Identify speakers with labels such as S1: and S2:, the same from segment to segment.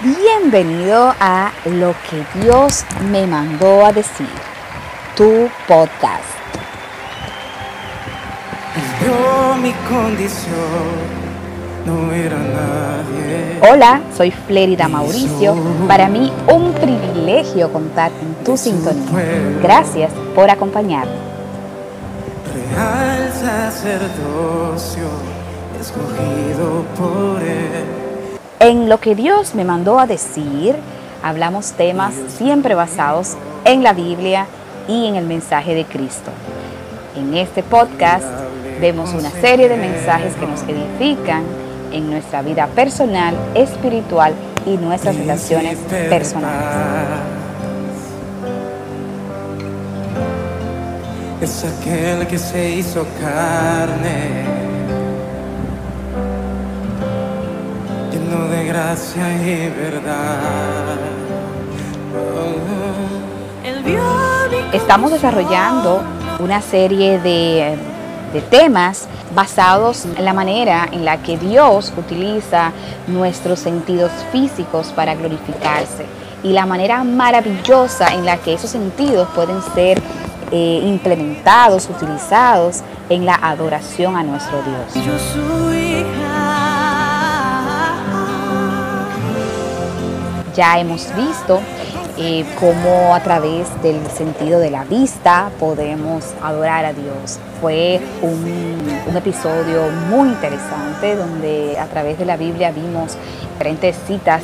S1: Bienvenido a Lo que Dios me mandó a decir, tu podcast.
S2: Yo mi condición no era nadie.
S1: Hola, soy Flérida Mauricio. Para mí un privilegio contar en tu sintonía. Gracias por acompañarme.
S2: Real sacerdocio escogido por él.
S1: En lo que Dios me mandó a decir, hablamos temas siempre basados en la Biblia y en el mensaje de Cristo. En este podcast vemos una serie de mensajes que nos edifican en nuestra vida personal, espiritual y nuestras relaciones personales.
S2: Es aquel que se hizo carne, lleno de gracia y verdad.
S1: Estamos desarrollando una serie de, de temas basados en la manera en la que Dios utiliza nuestros sentidos físicos para glorificarse y la manera maravillosa en la que esos sentidos pueden ser eh, implementados, utilizados en la adoración a nuestro Dios.
S2: Yo su
S1: Ya hemos visto eh, cómo a través del sentido de la vista podemos adorar a Dios. Fue un, un episodio muy interesante donde a través de la Biblia vimos diferentes citas,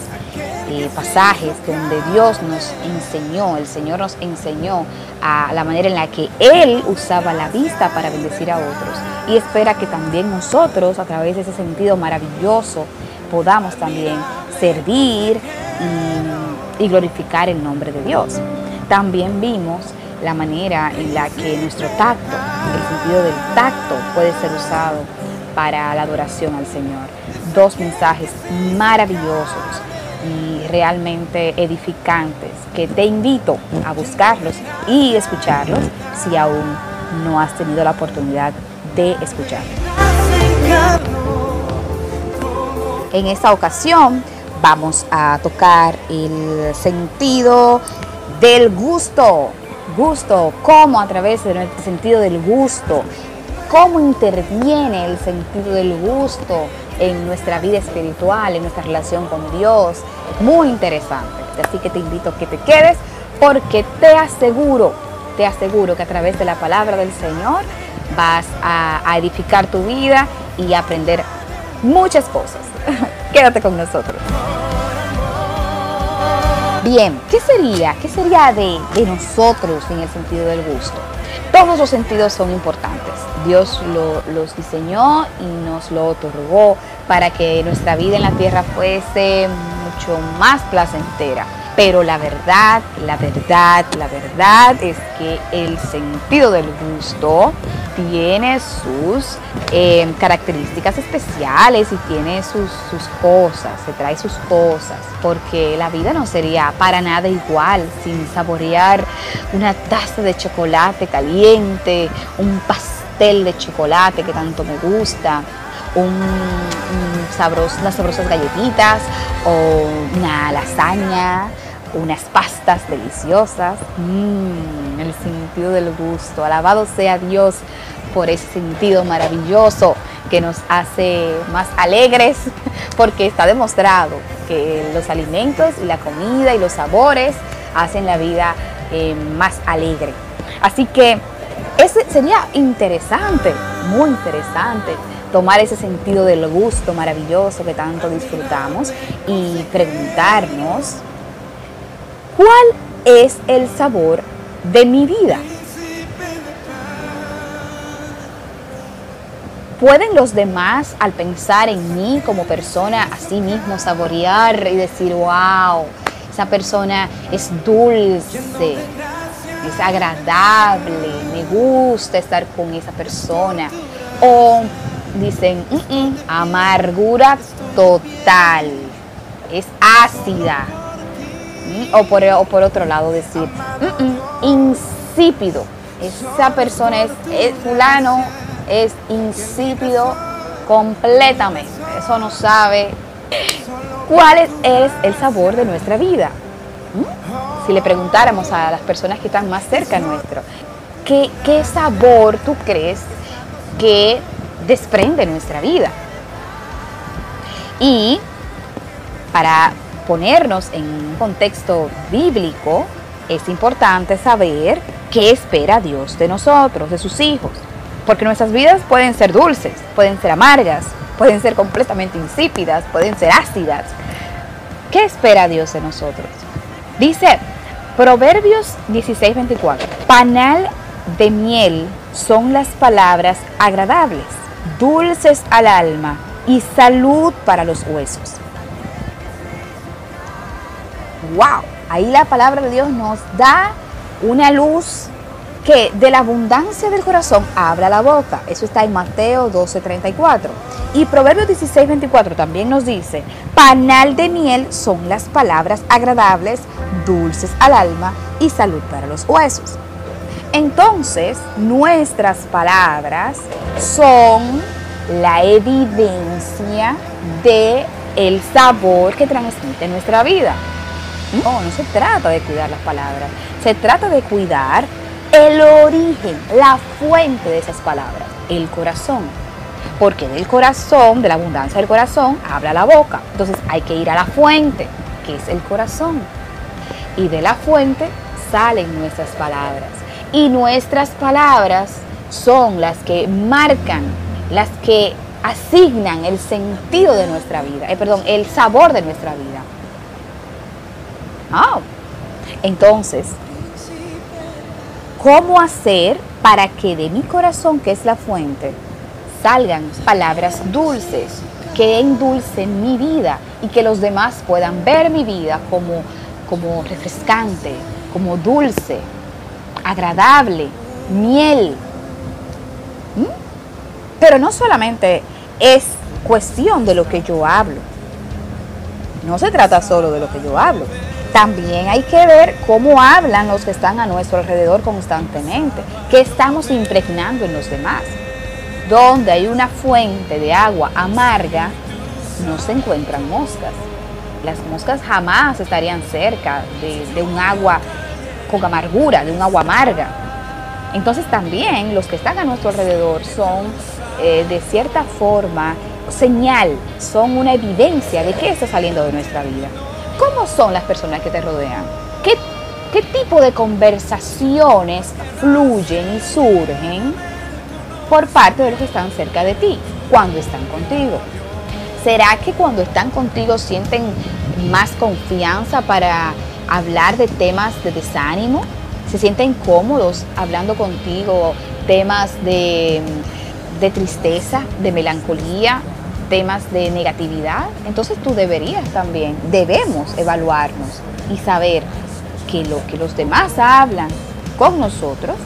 S1: eh, pasajes donde Dios nos enseñó, el Señor nos enseñó a la manera en la que Él usaba la vista para bendecir a otros. Y espera que también nosotros, a través de ese sentido maravilloso, podamos también servir y, glorificar el nombre de Dios. También vimos la manera en la que nuestro tacto, el sentido del tacto puede ser usado para la adoración al Señor. Dos mensajes maravillosos y realmente edificantes que te invito a buscarlos y escucharlos si aún no has tenido la oportunidad de escucharlos. En esta ocasión vamos a tocar el sentido del gusto. Gusto, cómo a través del sentido del gusto, cómo interviene el sentido del gusto en nuestra vida espiritual, en nuestra relación con Dios. Muy interesante. Así que te invito a que te quedes porque te aseguro, te aseguro que a través de la palabra del Señor vas a, a edificar tu vida y aprender muchas cosas. Quédate con nosotros. Bien, ¿qué sería? ¿Qué sería de, de, nosotros en el sentido del gusto? Todos los sentidos son importantes. Dios lo, los diseñó y nos lo otorgó para que nuestra vida en la tierra fuese mucho más placentera. Pero la verdad, la verdad, la verdad es que el sentido del gusto tiene sus eh, características especiales y tiene sus, sus cosas, se trae sus cosas, porque la vida no sería para nada igual sin saborear una taza de chocolate caliente, un pastel de chocolate que tanto me gusta, un, un sabros, unas sabrosas galletitas o una lasaña, unas pastas deliciosas. Mmm, el sentido del gusto. Alabado sea Dios por ese sentido maravilloso que nos hace más alegres, porque está demostrado que los alimentos y la comida y los sabores hacen la vida eh, más alegre. Así que ese sería interesante, muy interesante tomar ese sentido del gusto maravilloso que tanto disfrutamos y preguntarnos cuál es el sabor de mi vida. ¿Pueden los demás, al pensar en mí como persona, a sí mismo saborear y decir, wow, esa persona es dulce, es agradable, me gusta estar con esa persona? O dicen, mm -mm, amargura total, es ácida. O por, o por otro lado decir, insípido, esa persona es, es fulano es insípido completamente. Eso no sabe ¿Cuál es el sabor de nuestra vida? ¿Mm? Si le preguntáramos a las personas que están más cerca nuestro, ¿qué, qué sabor tú crees que desprende nuestra vida? Y para ponernos en un contexto bíblico, es importante saber qué espera Dios de nosotros, de sus hijos. Porque nuestras vidas pueden ser dulces, pueden ser amargas, pueden ser completamente insípidas, pueden ser ácidas. ¿Qué espera Dios de nosotros? Dice Proverbios 16:24, panal de miel son las palabras agradables, dulces al alma y salud para los huesos. ¡Wow! Ahí la palabra de Dios nos da una luz que de la abundancia del corazón habla la boca. Eso está en Mateo 12:34. Y Proverbios 16:24 también nos dice, panal de miel son las palabras agradables, dulces al alma y salud para los huesos. Entonces, nuestras palabras son la evidencia de el sabor que transmite nuestra vida. No, no se trata de cuidar las palabras, se trata de cuidar el origen, la fuente de esas palabras, el corazón. Porque del corazón, de la abundancia del corazón, habla la boca. Entonces hay que ir a la fuente, que es el corazón. Y de la fuente salen nuestras palabras. Y nuestras palabras son las que marcan, las que asignan el sentido de nuestra vida, eh, perdón, el sabor de nuestra vida. Ah, entonces, ¿cómo hacer para que de mi corazón, que es la fuente, salgan palabras dulces, que endulcen mi vida y que los demás puedan ver mi vida como, como refrescante, como dulce, agradable, miel? ¿Mm? Pero no solamente es cuestión de lo que yo hablo. No se trata solo de lo que yo hablo también hay que ver cómo hablan los que están a nuestro alrededor constantemente, qué estamos impregnando en los demás. Donde hay una fuente de agua amarga, no se encuentran moscas. Las moscas jamás estarían cerca de, un agua con amargura, de un agua amarga. Entonces también los que están a nuestro alrededor son eh, de cierta forma señal, son una evidencia de qué está saliendo de nuestra vida. ¿Cómo son las personas que te rodean? ¿Qué, ¿Qué, tipo de conversaciones fluyen y surgen por parte de los que están cerca de ti cuando están contigo? ¿Será que cuando están contigo sienten más confianza para hablar de temas de desánimo? ¿Se sienten cómodos hablando contigo temas de, de tristeza, de melancolía, temas de negatividad, entonces tú deberías también, debemos evaluarnos y saber que lo que los demás hablan con nosotros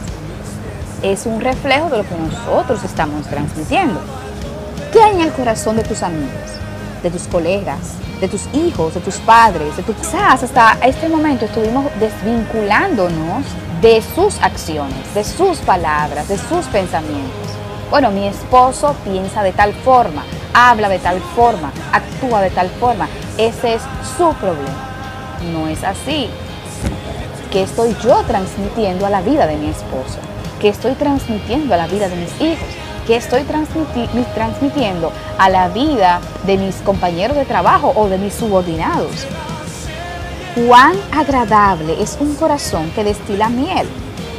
S1: es un reflejo de lo que nosotros estamos transmitiendo. ¿Qué hay en el corazón de tus amigos, de tus colegas, de tus hijos, de tus padres, de tus... Quizás hasta este momento estuvimos desvinculándonos de sus acciones, de sus palabras, de sus pensamientos. Bueno, mi esposo piensa de tal forma, habla de tal forma, actúa de tal forma. Ese es su problema. No es así. ¿Qué estoy yo transmitiendo a la vida de mi esposo? ¿Qué estoy transmitiendo a la vida de mis hijos? ¿Qué estoy transmitiendo a la vida de mis compañeros de trabajo o de mis subordinados? Cuán agradable es un corazón que destila miel.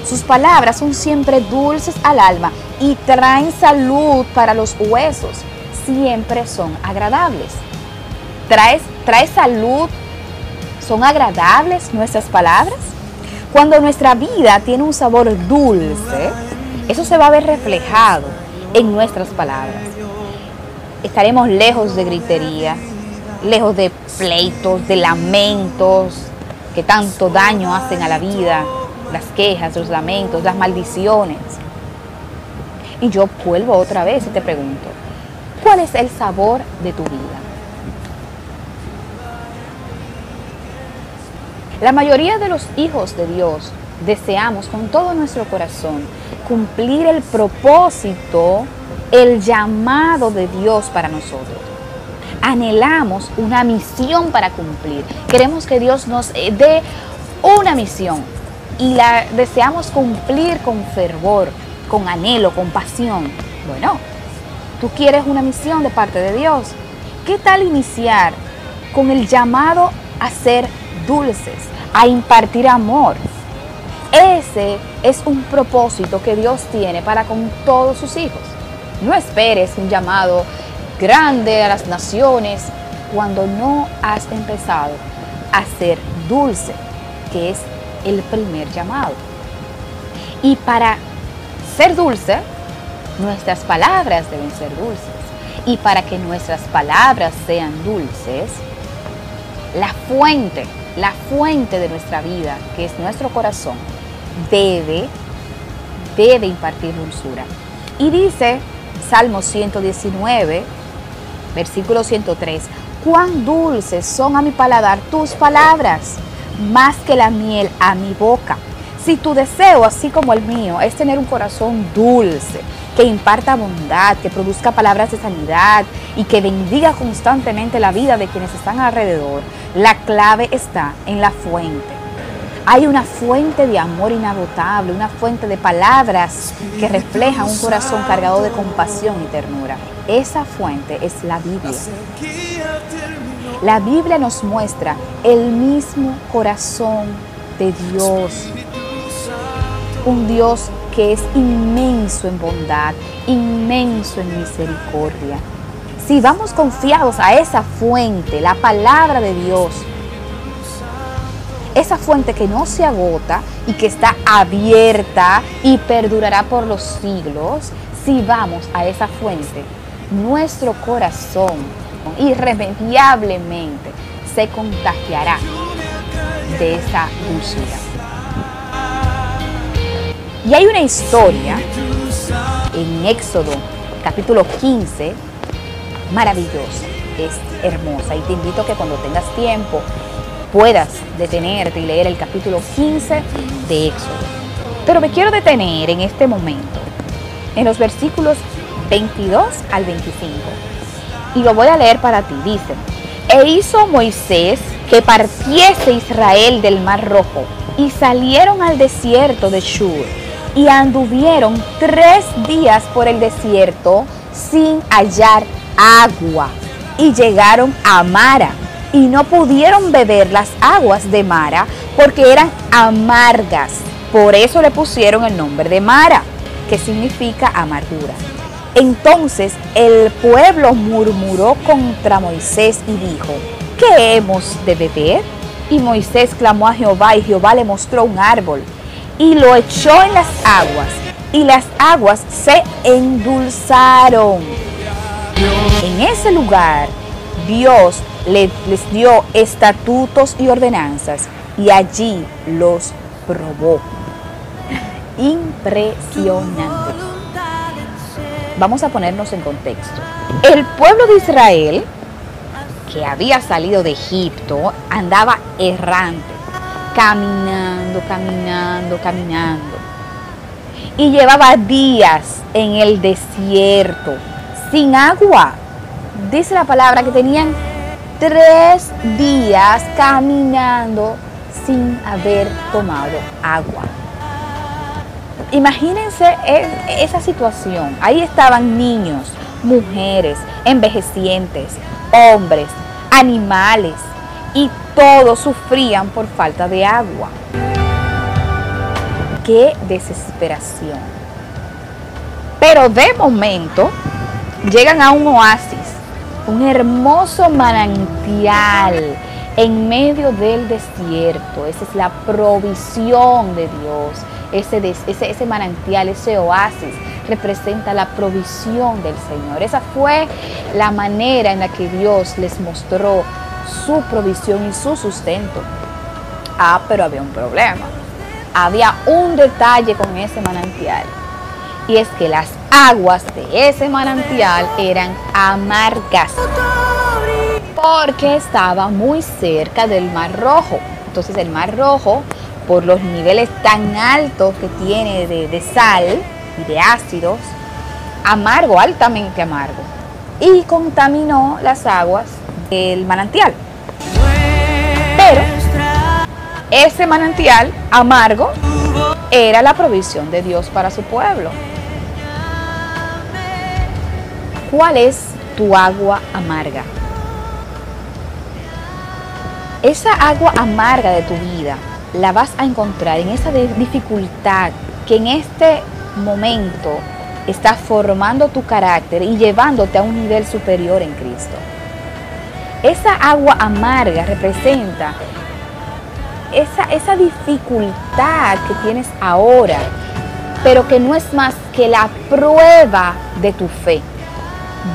S1: Sus palabras son siempre dulces al alma y traen salud para los huesos siempre son agradables. ¿Traes, trae salud? ¿Son agradables nuestras palabras? Cuando nuestra vida tiene un sabor dulce, eso se va a ver reflejado en nuestras palabras. Estaremos lejos de gritería, lejos de pleitos, de lamentos que tanto daño hacen a la vida, las quejas, los lamentos, las maldiciones. Y yo vuelvo otra vez y te pregunto, ¿Cuál es el sabor de tu vida? La mayoría de los hijos de Dios deseamos con todo nuestro corazón cumplir el propósito, el llamado de Dios para nosotros. anhelamos una misión para cumplir. Queremos que Dios nos eh, dé una misión y la deseamos cumplir con fervor, con anhelo, con pasión. Bueno, tú quieres una misión de parte de Dios. ¿Qué tal iniciar con el llamado a ser dulces, a impartir amor? Ese es un propósito que Dios tiene para con todos sus hijos. No esperes un llamado grande a las naciones cuando no has empezado a ser dulce, que es el primer llamado. Y para ser dulce, nuestras palabras deben ser dulces. Y para que nuestras palabras sean dulces, la fuente, la fuente de nuestra vida, que es nuestro corazón, debe, debe impartir dulzura. Y dice Salmo 119, versículo 103, cuán dulces son a mi paladar tus palabras, más que la miel a mi boca. Si tu deseo, así como el mío, es tener un corazón dulce, que imparta bondad, que produzca palabras de sanidad y que bendiga constantemente la vida de quienes están alrededor, la clave está en la fuente. Hay una fuente de amor inagotable, una fuente de palabras que reflejan un corazón cargado de compasión y ternura. Esa fuente es la Biblia. La Biblia nos muestra el mismo corazón de Dios. Un Dios que es inmenso en bondad, inmenso en misericordia. Si vamos confiados a esa fuente, la palabra de Dios, esa fuente que no se agota y que está abierta y perdurará por los siglos, si vamos a esa fuente, nuestro corazón irremediablemente se contagiará de esa dulzura. Y hay una historia en Éxodo capítulo 15 maravillosa, es hermosa y te invito a que cuando tengas tiempo puedas detenerte y leer el capítulo 15 de Éxodo. Pero me quiero detener en este momento, en los versículos 22 al 25. Y lo voy a leer para ti. Dice, e hizo Moisés que partiese Israel del mar rojo y salieron al desierto de Shur y anduvieron tres días por el desierto sin hallar agua y llegaron a Mara y no pudieron beber las aguas de Mara porque eran amargas. Por eso le pusieron el nombre de Mara, que significa amargura. Entonces el pueblo murmuró contra Moisés y dijo, ¿qué hemos de beber? Y Moisés clamó a Jehová y Jehová le mostró un árbol y lo echó en las aguas y las aguas se endulzaron. En ese lugar Dios les, dio estatutos y ordenanzas y allí los probó. Impresionante. Vamos a ponernos en contexto. El pueblo de Israel, que había salido de Egipto, andaba errante, caminando, caminando, caminando. Y llevaba días en el desierto, sin agua. Dice la palabra que tenían tres días caminando sin haber tomado agua. Imagínense e, esa situación. Ahí estaban niños, mujeres, envejecientes, hombres, animales y todos sufrían por falta de agua. Qué desesperación. Pero de momento llegan a un oasis un hermoso manantial en medio del desierto. Esa es la provisión de Dios. Ese, ese, manantial, ese oasis, representa la provisión del Señor. Esa fue la manera en la que Dios les mostró su provisión y su sustento. Ah, pero había un problema. Había un detalle con ese manantial. Y es que las aguas de ese manantial eran amargas porque estaba muy cerca del Mar Rojo. Entonces el Mar Rojo, por los niveles tan altos que tiene de, sal y de ácidos, amargo, altamente amargo. y contaminó las aguas del manantial. Pero ese manantial amargo era la provisión de Dios para su pueblo. ¿Cuál es tu agua amarga? Esa agua amarga de tu vida la vas a encontrar en esa dificultad que en este momento está formando tu carácter y llevándote a un nivel superior en Cristo. Esa agua amarga representa esa, esa dificultad que tienes ahora, pero que no es más que la prueba de tu fe.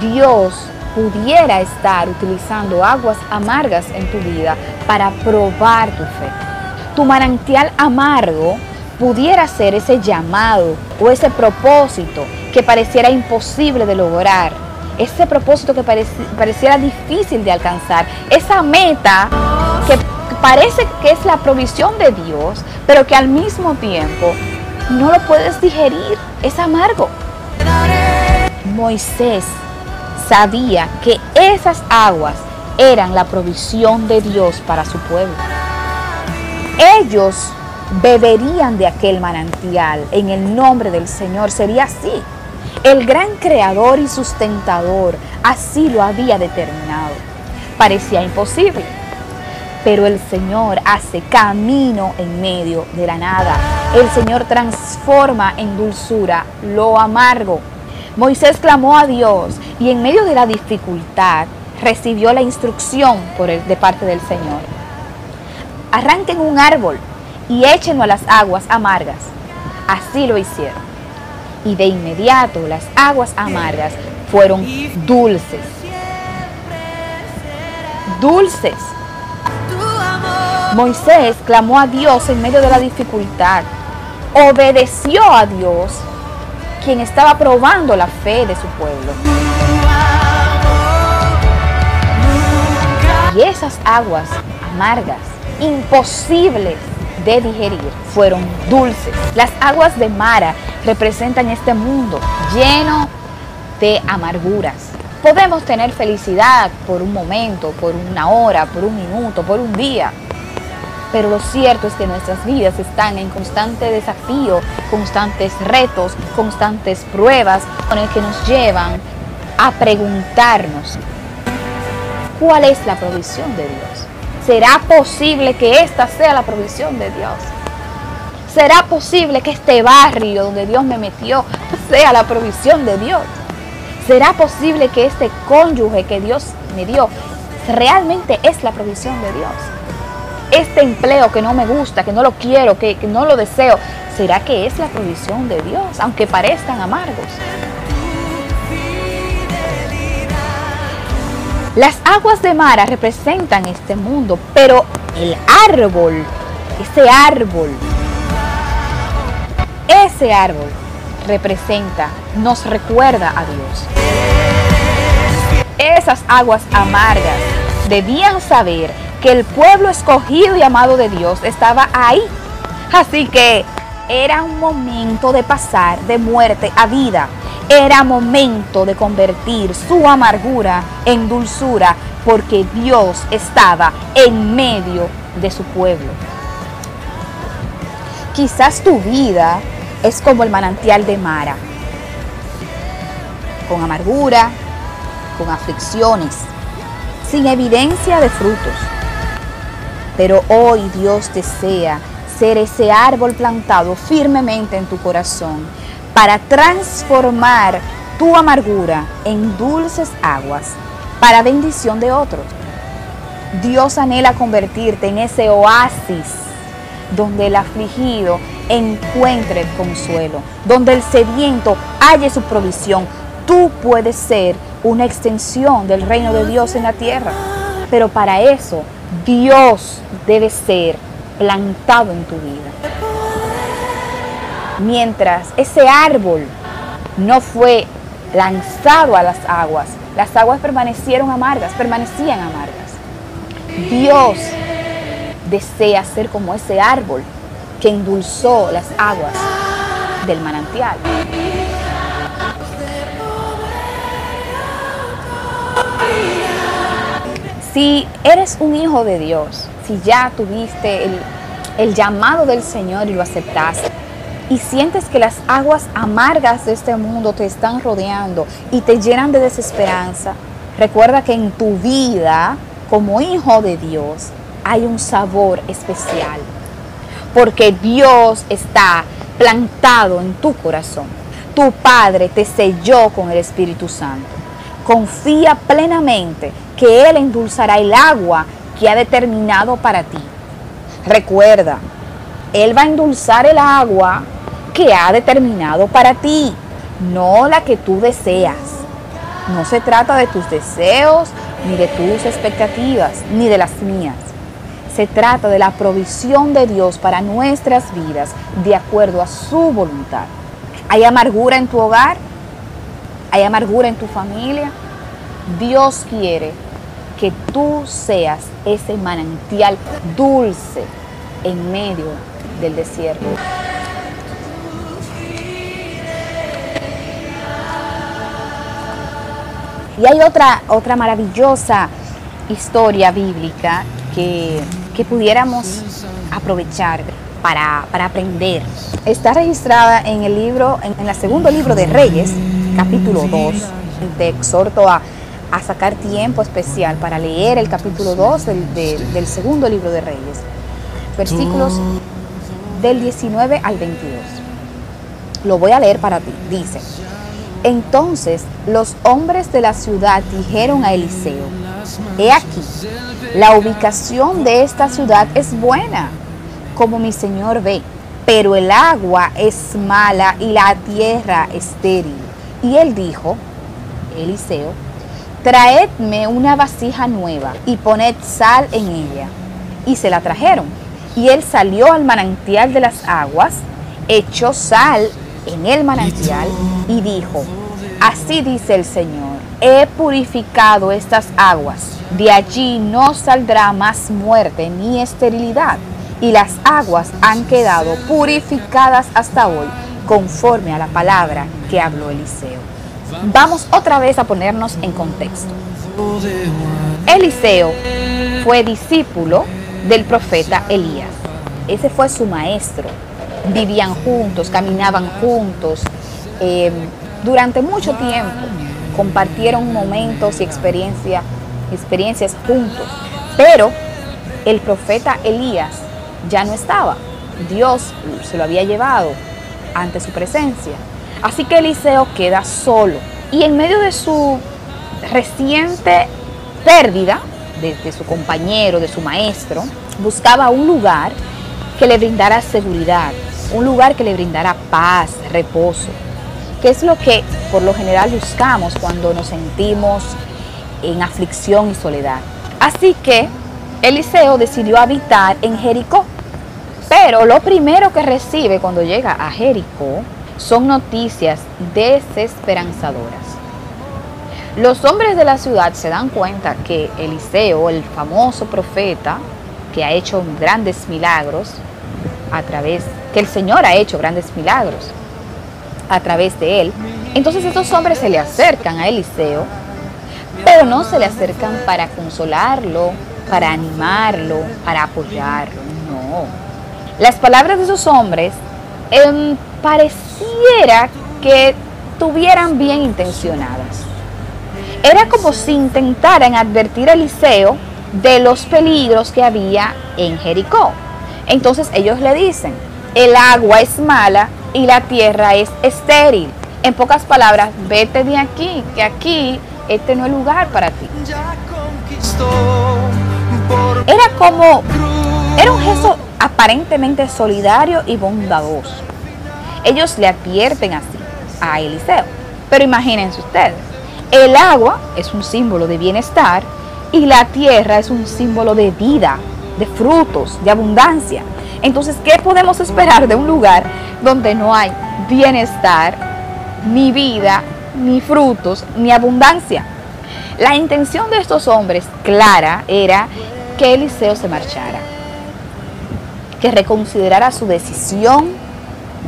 S1: Dios pudiera estar utilizando aguas amargas en tu vida para probar tu fe. Tu manantial amargo pudiera ser ese llamado o ese propósito que pareciera imposible de lograr, ese propósito que pareciera difícil de alcanzar, esa meta que parece que es la provisión de Dios, pero que al mismo tiempo no lo puedes digerir, es amargo. Moisés sabía que esas aguas eran la provisión de Dios para su pueblo. Ellos beberían de aquel manantial en el nombre del Señor. Sería así. El gran creador y sustentador así lo había determinado. Parecía imposible, pero el Señor hace camino en medio de la nada. El Señor transforma en dulzura lo amargo. Moisés clamó a Dios y en medio de la dificultad recibió la instrucción de parte del Señor. Arranquen un árbol y échenlo a las aguas amargas. Así lo hicieron. Y de inmediato las aguas amargas fueron dulces. Dulces. Moisés clamó a Dios en medio de la dificultad. Obedeció a Dios, quien estaba probando la fe de su pueblo. Y esas aguas amargas, imposibles de digerir fueron dulces. Las aguas de Mara representan este mundo lleno de amarguras. Podemos tener felicidad por un momento, por una hora, por un minuto, por un día. Pero lo cierto es que nuestras vidas están en constante desafío, constantes retos, constantes pruebas con el que nos llevan a preguntarnos cuál es la provisión de Dios. ¿Será posible que esta sea la provisión de Dios? ¿Será posible que este barrio donde Dios me metió sea la provisión de Dios? ¿Será posible que este cónyuge que Dios me dio realmente es la provisión de Dios? Este empleo que no me gusta, que no lo quiero, que, que no lo deseo, ¿será que es la provisión de Dios? Aunque parezcan amargos. Las aguas de Mara representan este mundo, pero el árbol, ese árbol, ese árbol representa, nos recuerda a Dios. Esas aguas amargas debían saber que el pueblo escogido y amado de Dios estaba ahí. Así que era un momento de pasar de muerte a vida era momento de convertir su amargura en dulzura porque Dios estaba en medio de su pueblo. Quizás tu vida es como el manantial de Mara, con amargura, con aflicciones, sin evidencia de frutos. Pero hoy Dios desea ser ese árbol plantado firmemente en tu corazón para transformar tu amargura en dulces aguas para bendición de otros. Dios anhela convertirte en ese oasis donde el afligido encuentre consuelo, donde el sediento halle su provisión. Tú puedes ser una extensión del reino de Dios en la tierra, pero para eso Dios debe ser plantado en tu vida mientras ese árbol no fue lanzado a las aguas, las aguas permanecieron amargas, permanecían amargas. Dios desea ser como ese árbol que endulzó las aguas del manantial. Si eres un hijo de Dios, si ya tuviste el, llamado del Señor y lo aceptaste, y sientes que las aguas amargas de este mundo te están rodeando y te llenan de desesperanza, recuerda que en tu vida, como hijo de Dios, hay un sabor especial. Porque Dios está plantado en tu corazón. Tu Padre te selló con el Espíritu Santo. Confía plenamente que Él endulzará el agua que ha determinado para ti. Recuerda, Él va a endulzar el agua que ha determinado para ti, no la que tú deseas. No se trata de tus deseos, ni de tus expectativas, ni de las mías. Se trata de la provisión de Dios para nuestras vidas de acuerdo a su voluntad. ¿Hay amargura en tu hogar? ¿Hay amargura en tu familia? Dios quiere que tú seas ese manantial dulce en medio del desierto. Y hay otra, otra maravillosa historia bíblica que, que pudiéramos aprovechar para, para, aprender. Está registrada en el libro, en, el segundo libro de Reyes, capítulo 2. Te exhorto a, a sacar tiempo especial para leer el capítulo 2 del, de, del segundo libro de Reyes. Versículos del 19 al 22. Lo voy a leer para ti. Dice, entonces los hombres de la ciudad dijeron a Eliseo, he aquí, la ubicación de esta ciudad es buena, como mi señor ve, pero el agua es mala y la tierra estéril. Y él dijo, Eliseo, traedme una vasija nueva y poned sal en ella. Y se la trajeron. Y él salió al manantial de las aguas, echó sal en el manantial y dijo, así dice el Señor, he purificado estas aguas, de allí no saldrá más muerte ni esterilidad, y las aguas han quedado purificadas hasta hoy, conforme a la palabra que habló Eliseo. Vamos otra vez a ponernos en contexto. Eliseo fue discípulo del profeta Elías. Ese fue su maestro. Vivían juntos, caminaban juntos. Eh, durante mucho tiempo compartieron momentos y experiencia, experiencias juntos. Pero el profeta Elías ya no estaba. Dios se lo había llevado ante su presencia. Así que Eliseo queda solo. Y en medio de su reciente pérdida de, su compañero, de su maestro, buscaba un lugar que le brindara seguridad, un lugar que le brindara paz, reposo, que es lo que por lo general buscamos cuando nos sentimos en aflicción y soledad. Así que Eliseo decidió habitar en Jericó. Pero lo primero que recibe cuando llega a Jericó son noticias desesperanzadoras. Los hombres de la ciudad se dan cuenta que Eliseo, el famoso profeta, que ha hecho grandes milagros a través, que el Señor ha hecho grandes milagros a través de él. Entonces estos hombres se le acercan a Eliseo, pero no se le acercan para consolarlo, para animarlo, para apoyarlo, no. Las palabras de esos hombres eh, pareciera que tuvieran bien intencionadas. Era como si intentaran advertir a Eliseo de los peligros que había en Jericó. Entonces ellos le dicen, el agua es mala y la tierra es estéril. En pocas palabras, vete de aquí, que aquí este no es lugar para ti. Era como, era un gesto aparentemente solidario y bondadoso. Ellos le advierten así a Eliseo. Pero imagínense ustedes, el agua es un símbolo de bienestar y la tierra es un símbolo de vida, de frutos, de abundancia. Entonces, ¿qué podemos esperar de un lugar donde no hay bienestar, ni vida, ni frutos, ni abundancia? La intención de estos hombres, clara, era que Eliseo se marchara, que reconsiderara su decisión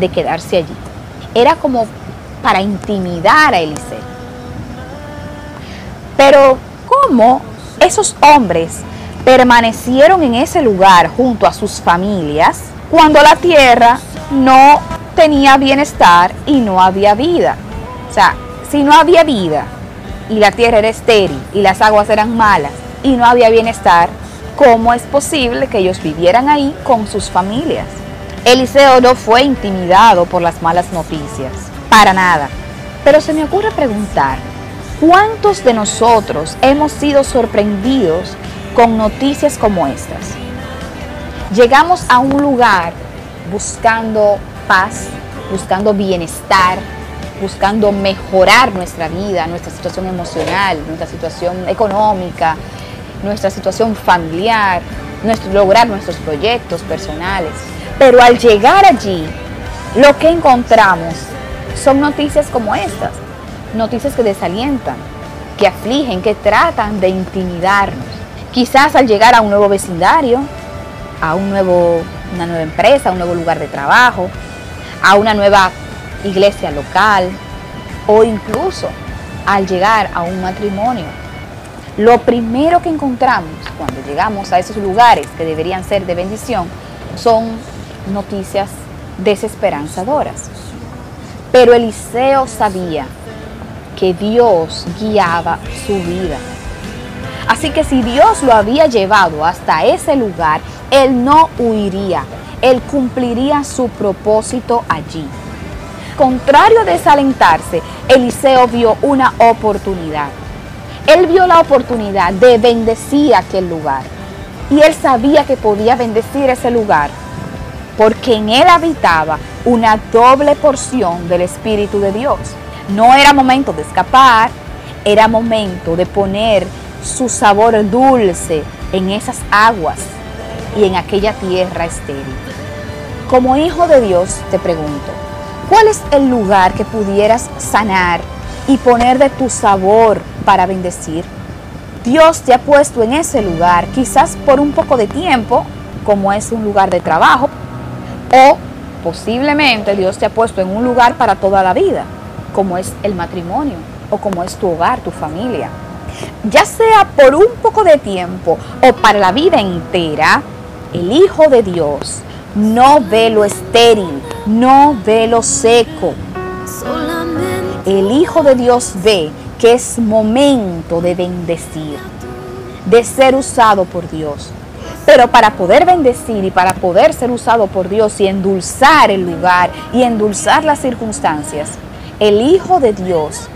S1: de quedarse allí. Era como para intimidar a Eliseo. Pero cómo esos hombres permanecieron en ese lugar junto a sus familias cuando la tierra no tenía bienestar y no había vida. O sea, si no había vida y la tierra era estéril y las aguas eran malas y no había bienestar, ¿cómo es posible que ellos vivieran ahí con sus familias? Eliseo no fue intimidado por las malas noticias, para nada. Pero se me ocurre preguntar, ¿cuántos de nosotros hemos sido sorprendidos con noticias como estas? Llegamos a un lugar buscando paz, buscando bienestar, buscando mejorar nuestra vida, nuestra situación emocional, nuestra situación económica, nuestra situación familiar, nuestro, lograr nuestros proyectos personales. Pero al llegar allí, lo que encontramos son noticias como estas, noticias que desalientan, que afligen, que tratan de intimidarnos. Quizás al llegar a un nuevo vecindario, a un nuevo, una nueva empresa, a un nuevo lugar de trabajo, a una nueva iglesia local o incluso al llegar a un matrimonio. Lo primero que encontramos cuando llegamos a esos lugares que deberían ser de bendición son noticias desesperanzadoras. Pero Eliseo sabía que Dios guiaba su vida. Así que si Dios lo había llevado hasta ese lugar, él no huiría, él cumpliría su propósito allí. Contrario a desalentarse, Eliseo vio una oportunidad. Él vio la oportunidad de bendecir aquel lugar. Y él sabía que podía bendecir ese lugar porque en él habitaba una doble porción del Espíritu de Dios. No era momento de escapar, era momento de poner su sabor dulce en esas aguas y en aquella tierra estéril. Como hijo de Dios te pregunto, ¿cuál es el lugar que pudieras sanar y poner de tu sabor para bendecir? Dios te ha puesto en ese lugar, quizás por un poco de tiempo, como es un lugar de trabajo, o posiblemente Dios te ha puesto en un lugar para toda la vida, como es el matrimonio o como es tu hogar, tu familia. Ya sea por un poco de tiempo o para la vida entera, el Hijo de Dios no ve lo estéril, no ve lo seco. El Hijo de Dios ve que es momento de bendecir, de ser usado por Dios. Pero para poder bendecir y para poder ser usado por Dios y endulzar el lugar y endulzar las circunstancias, el Hijo de Dios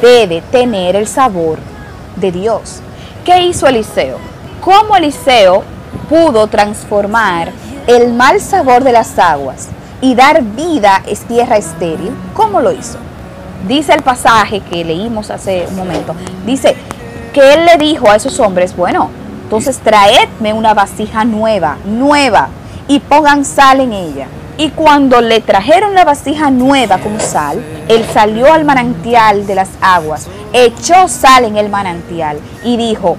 S1: debe tener el sabor de Dios. ¿Qué hizo Eliseo? ¿Cómo Eliseo pudo transformar el mal sabor de las aguas y dar vida a tierra estéril, ¿cómo lo hizo? Dice el pasaje que leímos hace un momento, dice que él le dijo a esos hombres, bueno, entonces traedme una vasija nueva, nueva, y pongan sal en ella. Y cuando le trajeron la vasija nueva con sal, él salió al manantial de las aguas, echó sal en el manantial y dijo,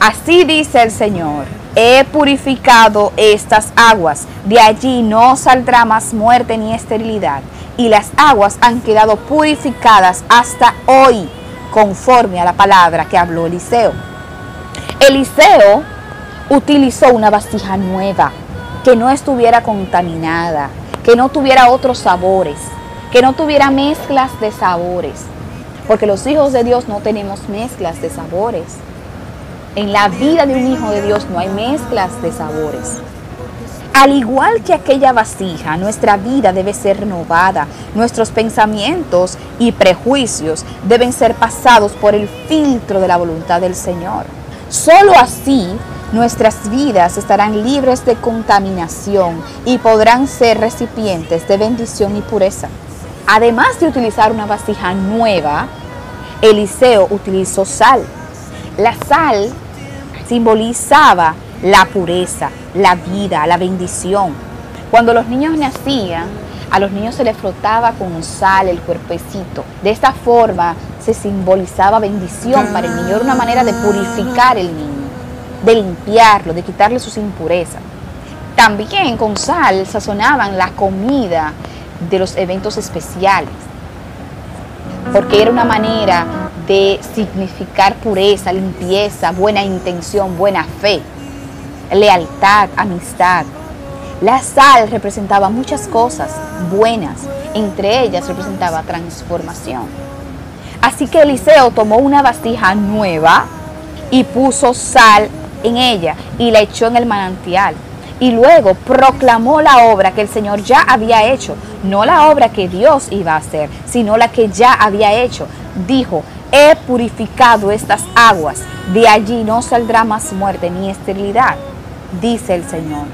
S1: así dice el Señor, he purificado estas aguas, de allí no saldrá más muerte ni esterilidad, y las aguas han quedado purificadas hasta hoy, conforme a la palabra que habló Eliseo. Eliseo utilizó una vasija nueva, que no estuviera contaminada, que no tuviera otros sabores, que no tuviera mezclas de sabores, porque los hijos de Dios no tenemos mezclas de sabores. En la vida de un hijo de Dios no hay mezclas de sabores. Al igual que aquella vasija, nuestra vida debe ser renovada. Nuestros pensamientos y prejuicios deben ser pasados por el filtro de la voluntad del Señor. Solo así nuestras vidas estarán libres de contaminación y podrán ser recipientes de bendición y pureza. Además de utilizar una vasija nueva, Eliseo utilizó sal. La sal simbolizaba la pureza, la vida, la bendición. Cuando los niños nacían, a los niños se les frotaba con sal el cuerpecito. De esta forma se simbolizaba bendición para el niño. Era una manera de purificar el niño, de limpiarlo, de quitarle sus impurezas. También con sal sazonaban la comida de los eventos especiales, porque era una manera de significar pureza, limpieza, buena intención, buena fe, lealtad, amistad. La sal representaba muchas cosas buenas, entre ellas representaba transformación. Así que Eliseo tomó una vasija nueva y puso sal en ella y la echó en el manantial. Y luego proclamó la obra que el Señor ya había hecho, no la obra que Dios iba a hacer, sino la que ya había hecho. Dijo, he purificado estas aguas, de allí no saldrá más muerte ni esterilidad, dice el Señor.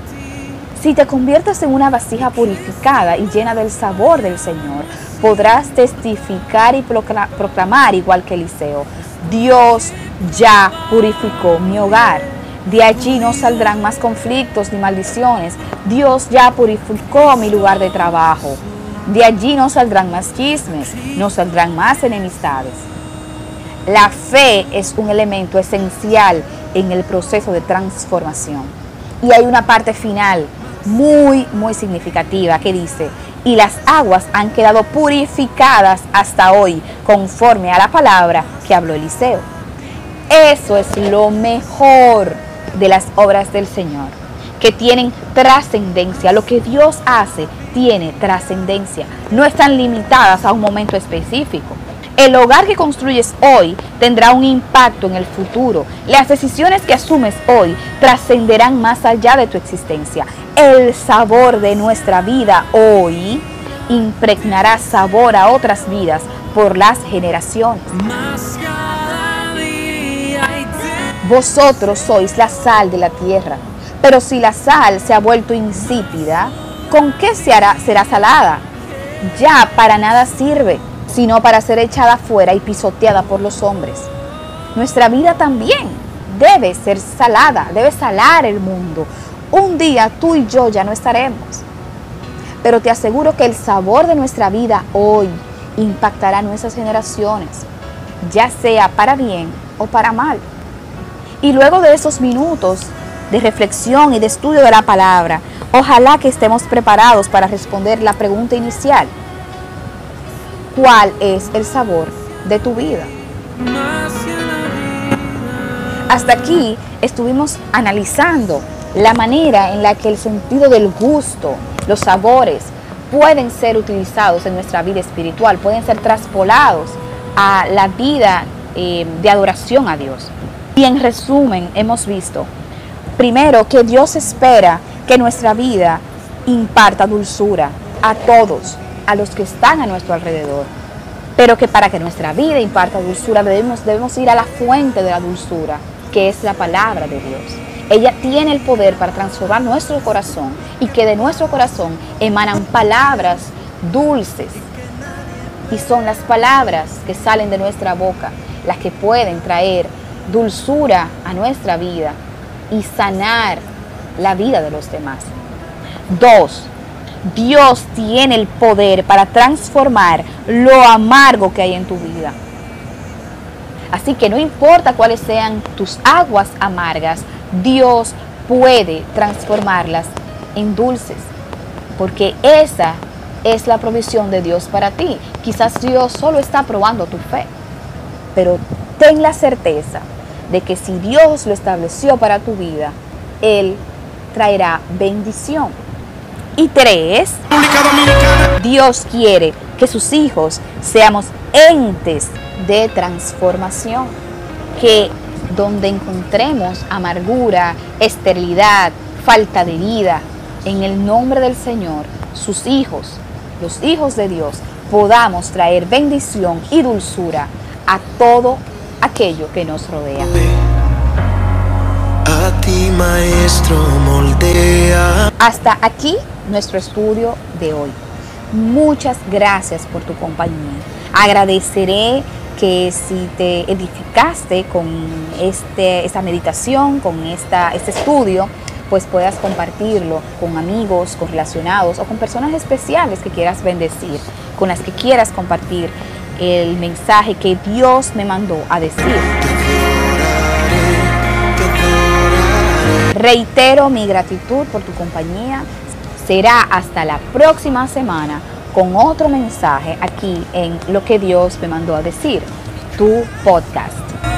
S1: Si te conviertes en una vasija purificada y llena del sabor del Señor, podrás testificar y proclamar igual que Eliseo. Dios ya purificó mi hogar. De allí no saldrán más conflictos ni maldiciones. Dios ya purificó mi lugar de trabajo. De allí no saldrán más chismes, no saldrán más enemistades. La fe es un elemento esencial en el proceso de transformación. Y hay una parte final muy, muy significativa que dice, y las aguas han quedado purificadas hasta hoy, conforme a la palabra que habló Eliseo. Eso es lo mejor de las obras del Señor, que tienen trascendencia. Lo que Dios hace tiene trascendencia. No están limitadas a un momento específico. El hogar que construyes hoy tendrá un impacto en el futuro. Las decisiones que asumes hoy trascenderán más allá de tu existencia. El sabor de nuestra vida hoy impregnará sabor a otras vidas por las generaciones. Vosotros sois la sal de la tierra, pero si la sal se ha vuelto insípida, ¿con qué se hará, será salada? Ya para nada sirve sino para ser echada fuera y pisoteada por los hombres. Nuestra vida también debe ser salada, debe salar el mundo. Un día tú y yo ya no estaremos. Pero te aseguro que el sabor de nuestra vida hoy impactará a nuestras generaciones, ya sea para bien o para mal. Y luego de esos minutos de reflexión y de estudio de la palabra, ojalá que estemos preparados para responder la pregunta inicial cuál es el sabor de tu vida. Hasta aquí estuvimos analizando la manera en la que el sentido del gusto, los sabores, pueden ser utilizados en nuestra vida espiritual, pueden ser traspolados a la vida eh, de adoración a Dios. Y en resumen, hemos visto, primero, que Dios espera que nuestra vida imparta dulzura a todos, a los que están a nuestro alrededor. Pero que para que nuestra vida imparta dulzura debemos, debemos ir a la fuente de la dulzura, que es la palabra de Dios. Ella tiene el poder para transformar nuestro corazón y que de nuestro corazón emanan palabras dulces. Y son las palabras que salen de nuestra boca las que pueden traer dulzura a nuestra vida y sanar la vida de los demás. Dos, Dios tiene el poder para transformar lo amargo que hay en tu vida. Así que no importa cuáles sean tus aguas amargas, Dios puede transformarlas en dulces. Porque esa es la provisión de Dios para ti. Quizás Dios solo está probando tu fe. Pero ten la certeza de que si Dios lo estableció para tu vida, Él traerá bendición. Y tres, Dios quiere que sus hijos seamos entes de transformación, que donde encontremos amargura, esterilidad, falta de vida, en el nombre del Señor, sus hijos, los hijos de Dios, podamos traer bendición y dulzura a todo aquello que nos rodea. A ti, maestro, moldea. Hasta aquí nuestro estudio de hoy. Muchas gracias por tu compañía. Agradeceré que si te edificaste con este, esta meditación, con esta, este estudio, pues puedas compartirlo con amigos, con relacionados o con personas especiales que quieras bendecir, con las que quieras compartir el mensaje que Dios me mandó a decir. Reitero mi gratitud por tu compañía. Será hasta la próxima semana con otro mensaje aquí en Lo que Dios me mandó a decir. tu podcast.